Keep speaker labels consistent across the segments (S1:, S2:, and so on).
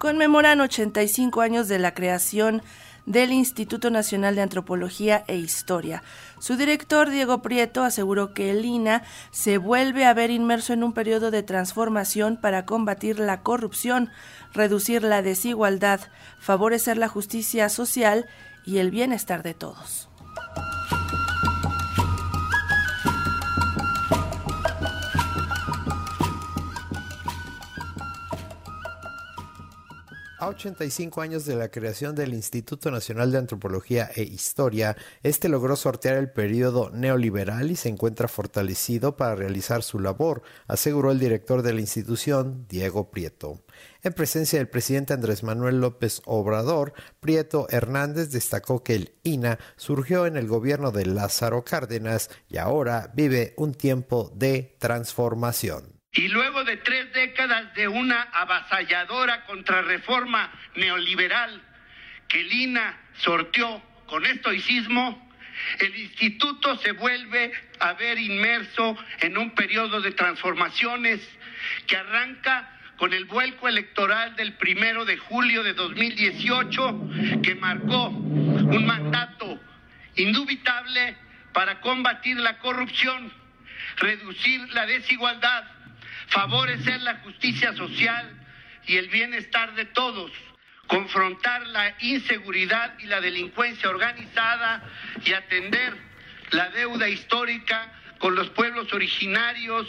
S1: conmemoran 85 años de la creación del Instituto Nacional de Antropología e Historia. Su director, Diego Prieto, aseguró que el INA se vuelve a ver inmerso en un periodo de transformación para combatir la corrupción, reducir la desigualdad, favorecer la justicia social y el bienestar de todos.
S2: A 85 años de la creación del Instituto Nacional de Antropología e Historia, este logró sortear el periodo neoliberal y se encuentra fortalecido para realizar su labor, aseguró el director de la institución, Diego Prieto. En presencia del presidente Andrés Manuel López Obrador, Prieto Hernández destacó que el INA surgió en el gobierno de Lázaro Cárdenas y ahora vive un tiempo de transformación.
S3: Y luego de tres décadas de una avasalladora contrarreforma neoliberal que Lina sorteó con estoicismo, el instituto se vuelve a ver inmerso en un periodo de transformaciones que arranca con el vuelco electoral del primero de julio de 2018 que marcó un mandato indubitable para combatir la corrupción, reducir la desigualdad, favorecer la justicia social y el bienestar de todos, confrontar la inseguridad y la delincuencia organizada y atender la deuda histórica con los pueblos originarios,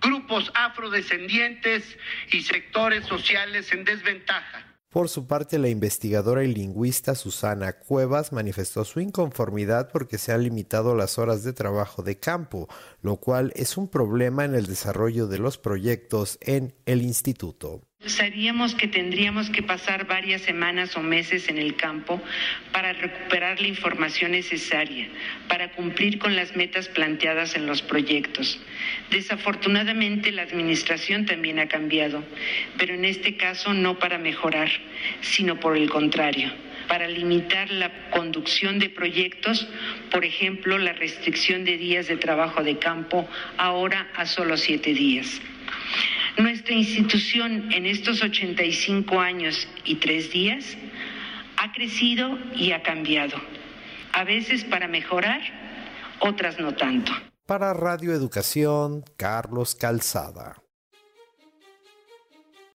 S3: grupos afrodescendientes y sectores sociales en desventaja.
S2: Por su parte, la investigadora y lingüista Susana Cuevas manifestó su inconformidad porque se han limitado las horas de trabajo de campo, lo cual es un problema en el desarrollo de los proyectos en el instituto.
S4: Sabíamos que tendríamos que pasar varias semanas o meses en el campo para recuperar la información necesaria, para cumplir con las metas planteadas en los proyectos. Desafortunadamente la administración también ha cambiado, pero en este caso no para mejorar, sino por el contrario para limitar la conducción de proyectos, por ejemplo, la restricción de días de trabajo de campo ahora a solo siete días. Nuestra institución en estos 85 años y tres días ha crecido y ha cambiado, a veces para mejorar, otras no tanto.
S2: Para Radio Educación, Carlos Calzada.